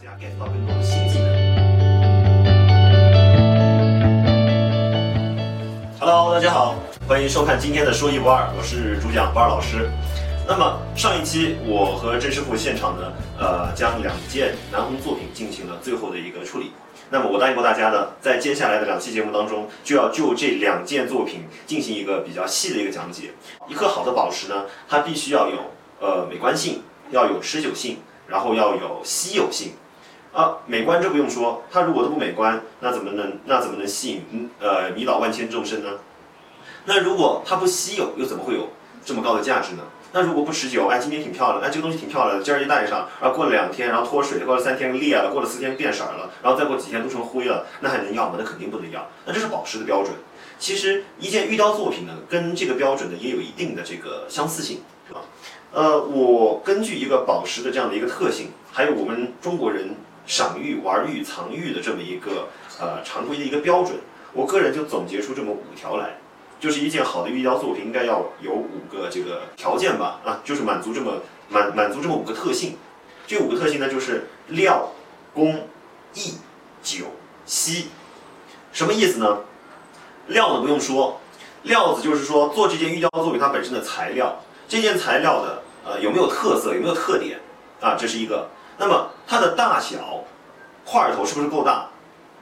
家 get 到更多的新技能。Hello，大家好，欢迎收看今天的说一不二，我是主讲不二老师。那么上一期我和郑师傅现场呢，呃，将两件南红作品进行了最后的一个处理。那么我答应过大家呢，在接下来的两期节目当中，就要就这两件作品进行一个比较细的一个讲解。一颗好的宝石呢，它必须要有呃美观性，要有持久性，然后要有稀有性。啊，美观这不用说，它如果都不美观，那怎么能那怎么能吸引呃迷倒万千众生呢？那如果它不稀有，又怎么会有这么高的价值呢？那如果不持久，哎，今天挺漂亮，哎，这个东西挺漂亮的，今儿一戴上，然后过了两天，然后脱水，过了三天裂了，过了四天变色了，然后再过几天都成灰了，那还能要吗？那肯定不能要。那这是宝石的标准。其实一件玉雕作品呢，跟这个标准呢也有一定的这个相似性，是吧？呃，我根据一个宝石的这样的一个特性，还有我们中国人赏玉、玩玉、藏玉的这么一个呃常规的一个标准，我个人就总结出这么五条来。就是一件好的玉雕作品应该要有五个这个条件吧，啊，就是满足这么满满足这么五个特性。这五个特性呢，就是料、工、艺、酒、稀。什么意思呢？料呢不用说，料子就是说做这件玉雕作品它本身的材料，这件材料的呃有没有特色，有没有特点啊，这是一个。那么它的大小，块头是不是够大？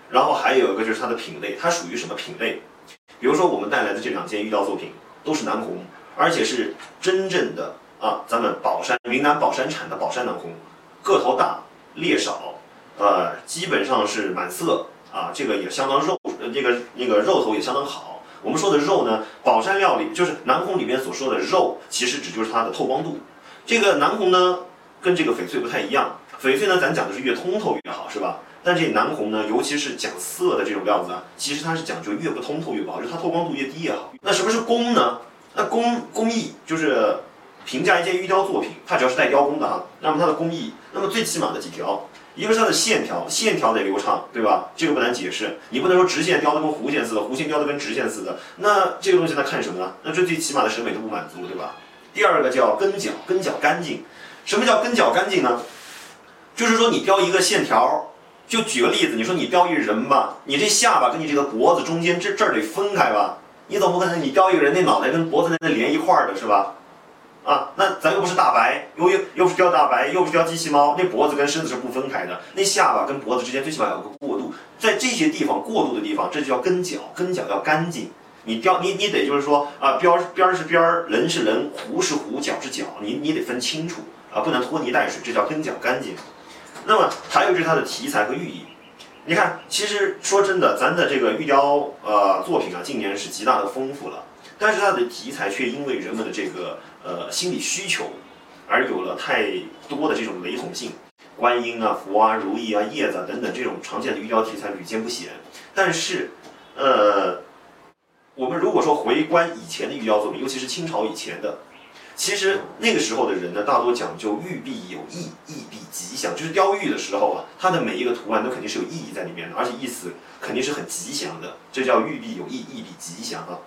然后还有一个就是它的品类，它属于什么品类？比如说我们带来的这两件玉雕作品都是南红，而且是真正的啊，咱们宝山云南宝山产的宝山南红，个头大，裂少，呃，基本上是满色啊，这个也相当肉，呃，这个那个肉头也相当好。我们说的肉呢，宝山料理就是南红里面所说的肉，其实指就是它的透光度。这个南红呢，跟这个翡翠不太一样，翡翠呢，咱讲的是越通透越好，是吧？但这南红呢，尤其是讲色的这种料子啊，其实它是讲究越不通透越不好，就它透光度越低越好。那什么是工呢？那工工艺就是评价一件玉雕作品，它只要是带雕工的哈，那么它的工艺，那么最起码的几条，一个是它的线条，线条得流畅，对吧？这个不难解释，你不能说直线雕的跟弧线似的，弧线雕的跟直线似的，那这个东西那看什么呢？那这最起码的审美都不满足，对吧？第二个叫根角，根角干净。什么叫根角干净呢？就是说你雕一个线条。就举个例子，你说你雕一人吧，你这下巴跟你这个脖子中间这这儿得分开吧？你总不可能你雕一个人那脑袋跟脖子那那连一块儿的是吧？啊，那咱又不是大白，又又又是雕大白，又是雕机器猫，那脖子跟身子是不分开的，那下巴跟脖子之间最起码有个过渡，在这些地方过渡的地方，这就叫跟脚，跟脚要干净。你雕你你得就是说啊，边边是边儿，人是人，弧是弧，脚是脚，你你得分清楚啊，不能拖泥带水，这叫跟脚干净。那么还有就是它的题材和寓意，你看，其实说真的，咱的这个玉雕呃作品啊，近年是极大的丰富了，但是它的题材却因为人们的这个呃心理需求，而有了太多的这种雷同性，观音啊、佛啊、如意啊、叶子啊等等这种常见的玉雕题材屡见不鲜。但是，呃，我们如果说回观以前的玉雕作品，尤其是清朝以前的。其实那个时候的人呢，大多讲究玉璧有意，意必吉祥。就是雕玉的时候啊，它的每一个图案都肯定是有意义在里面的，而且意思肯定是很吉祥的。这叫玉璧有意，意必吉祥啊。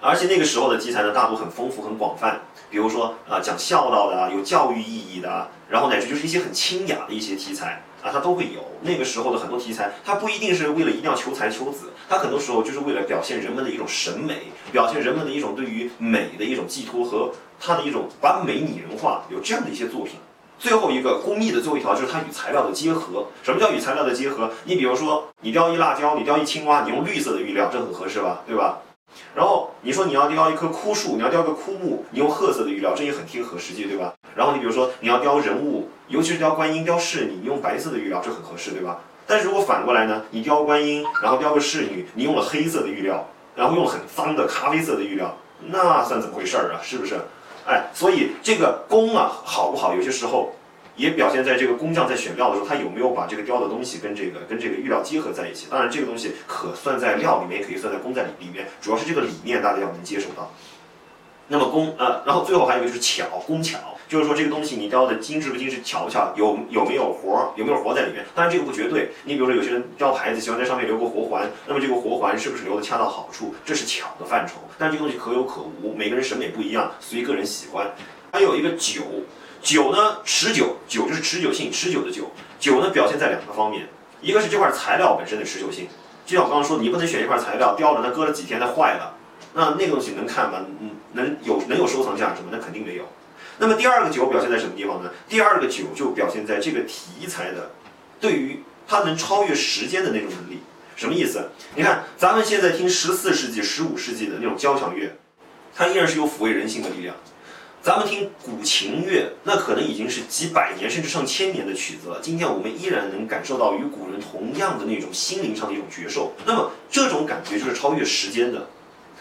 而且那个时候的题材呢，大多很丰富、很广泛。比如说啊，讲孝道的啊，有教育意义的啊，然后乃至就是一些很清雅的一些题材。啊，它都会有那个时候的很多题材，它不一定是为了一定要求财求子，它很多时候就是为了表现人们的一种审美，表现人们的一种对于美的一种寄托和它的一种把美拟人化，有这样的一些作品。最后一个工艺的最后一条就是它与材料的结合。什么叫与材料的结合？你比如说，你雕一辣椒，你雕一青蛙，你用绿色的玉料，这很合适吧，对吧？然后你说你要雕一棵枯树，你要雕个枯木，你用褐色的玉料，这也很贴合实际，对吧？然后你比如说你要雕人物，尤其是雕观音、雕侍女，你用白色的玉料，这很合适，对吧？但是如果反过来呢，你雕观音，然后雕个侍女，你用了黑色的玉料，然后用很脏的咖啡色的玉料，那算怎么回事儿啊？是不是？哎，所以这个工啊好不好，有些时候。也表现在这个工匠在选料的时候，他有没有把这个雕的东西跟这个跟这个玉料结合在一起？当然，这个东西可算在料里面，也可以算在工在里里面。主要是这个理念大家要能接受到。那么工呃，然后最后还有一个就是巧，工巧，就是说这个东西你雕的精致不精致，巧不巧，有有没有活儿，有没有活在里面？当然这个不绝对。你比如说有些人雕牌子喜欢在上面留个活环，那么这个活环是不是留的恰到好处？这是巧的范畴。但这个东西可有可无，每个人审美不一样，随个人喜欢。还有一个酒。酒呢，持久，酒就是持久性，持久的酒。酒呢，表现在两个方面，一个是这块材料本身的持久性，就像我刚刚说的，你不能选一块材料雕了，那搁了几天它坏了，那那个东西能看吗？嗯，能有能有收藏价值吗？那肯定没有。那么第二个酒表现在什么地方呢？第二个酒就表现在这个题材的，对于它能超越时间的那种能力。什么意思？你看咱们现在听十四世纪、十五世纪的那种交响乐，它依然是有抚慰人性的力量。咱们听古琴乐，那可能已经是几百年甚至上千年的曲子了。今天我们依然能感受到与古人同样的那种心灵上的一种觉受。那么这种感觉就是超越时间的。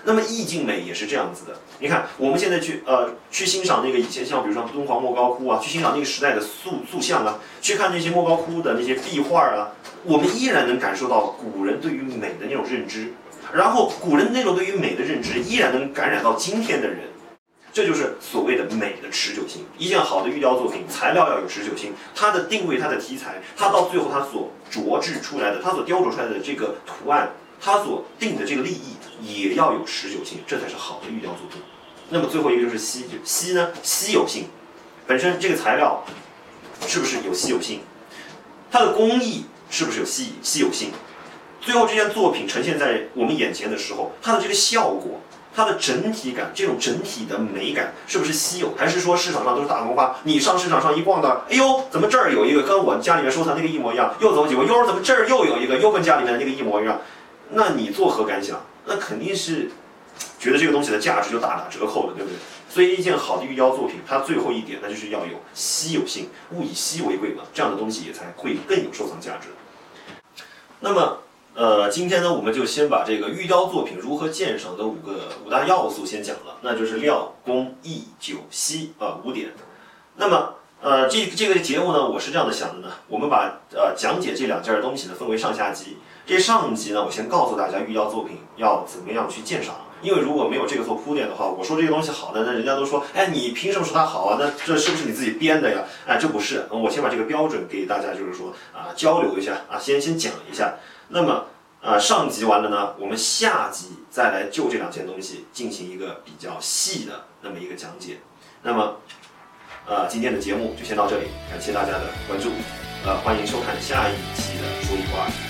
那么意境美也是这样子的。你看我们现在去呃去欣赏那个以前像比如说敦煌莫高窟啊，去欣赏那个时代的塑塑像啊，去看那些莫高窟的那些壁画啊，我们依然能感受到古人对于美的那种认知。然后古人那种对于美的认知，依然能感染到今天的人。这就是所谓的美的持久性。一件好的玉雕作品，材料要有持久性，它的定位、它的题材，它到最后它所琢制出来的、它所雕琢出来的这个图案，它所定的这个立意也要有持久性，这才是好的玉雕作品。那么最后一个就是稀，稀呢，稀有性，本身这个材料是不是有稀有性？它的工艺是不是有稀稀有性？最后这件作品呈现在我们眼前的时候，它的这个效果。它的整体感，这种整体的美感是不是稀有？还是说市场上都是大红花？你上市场上一逛到，哎呦，怎么这儿有一个跟我家里面收藏那个一模一样？又走几步，哟，怎么这儿又有一个，又跟家里面那个一模一样？那你作何感想？那肯定是觉得这个东西的价值就大打折扣了，对不对？所以一件好的玉雕作品，它最后一点，那就是要有稀有性，物以稀为贵嘛，这样的东西也才会更有收藏价值。那么。呃，今天呢，我们就先把这个玉雕作品如何鉴赏的五个五大要素先讲了，那就是料、工、艺、酒、稀啊五点。那么，呃，这这个节目呢，我是这样的想的呢，我们把呃讲解这两件东西呢分为上下集。这上集呢，我先告诉大家玉雕作品要怎么样去鉴赏，因为如果没有这个做铺垫的话，我说这个东西好的，那人家都说，哎，你凭什么说它好啊？那这是不是你自己编的呀？哎，这不是，我先把这个标准给大家，就是说啊，交流一下啊，先先讲一下。那么，呃，上集完了呢，我们下集再来就这两件东西进行一个比较细的那么一个讲解。那么，呃，今天的节目就先到这里，感谢大家的关注，呃，欢迎收看下一期的说一不二。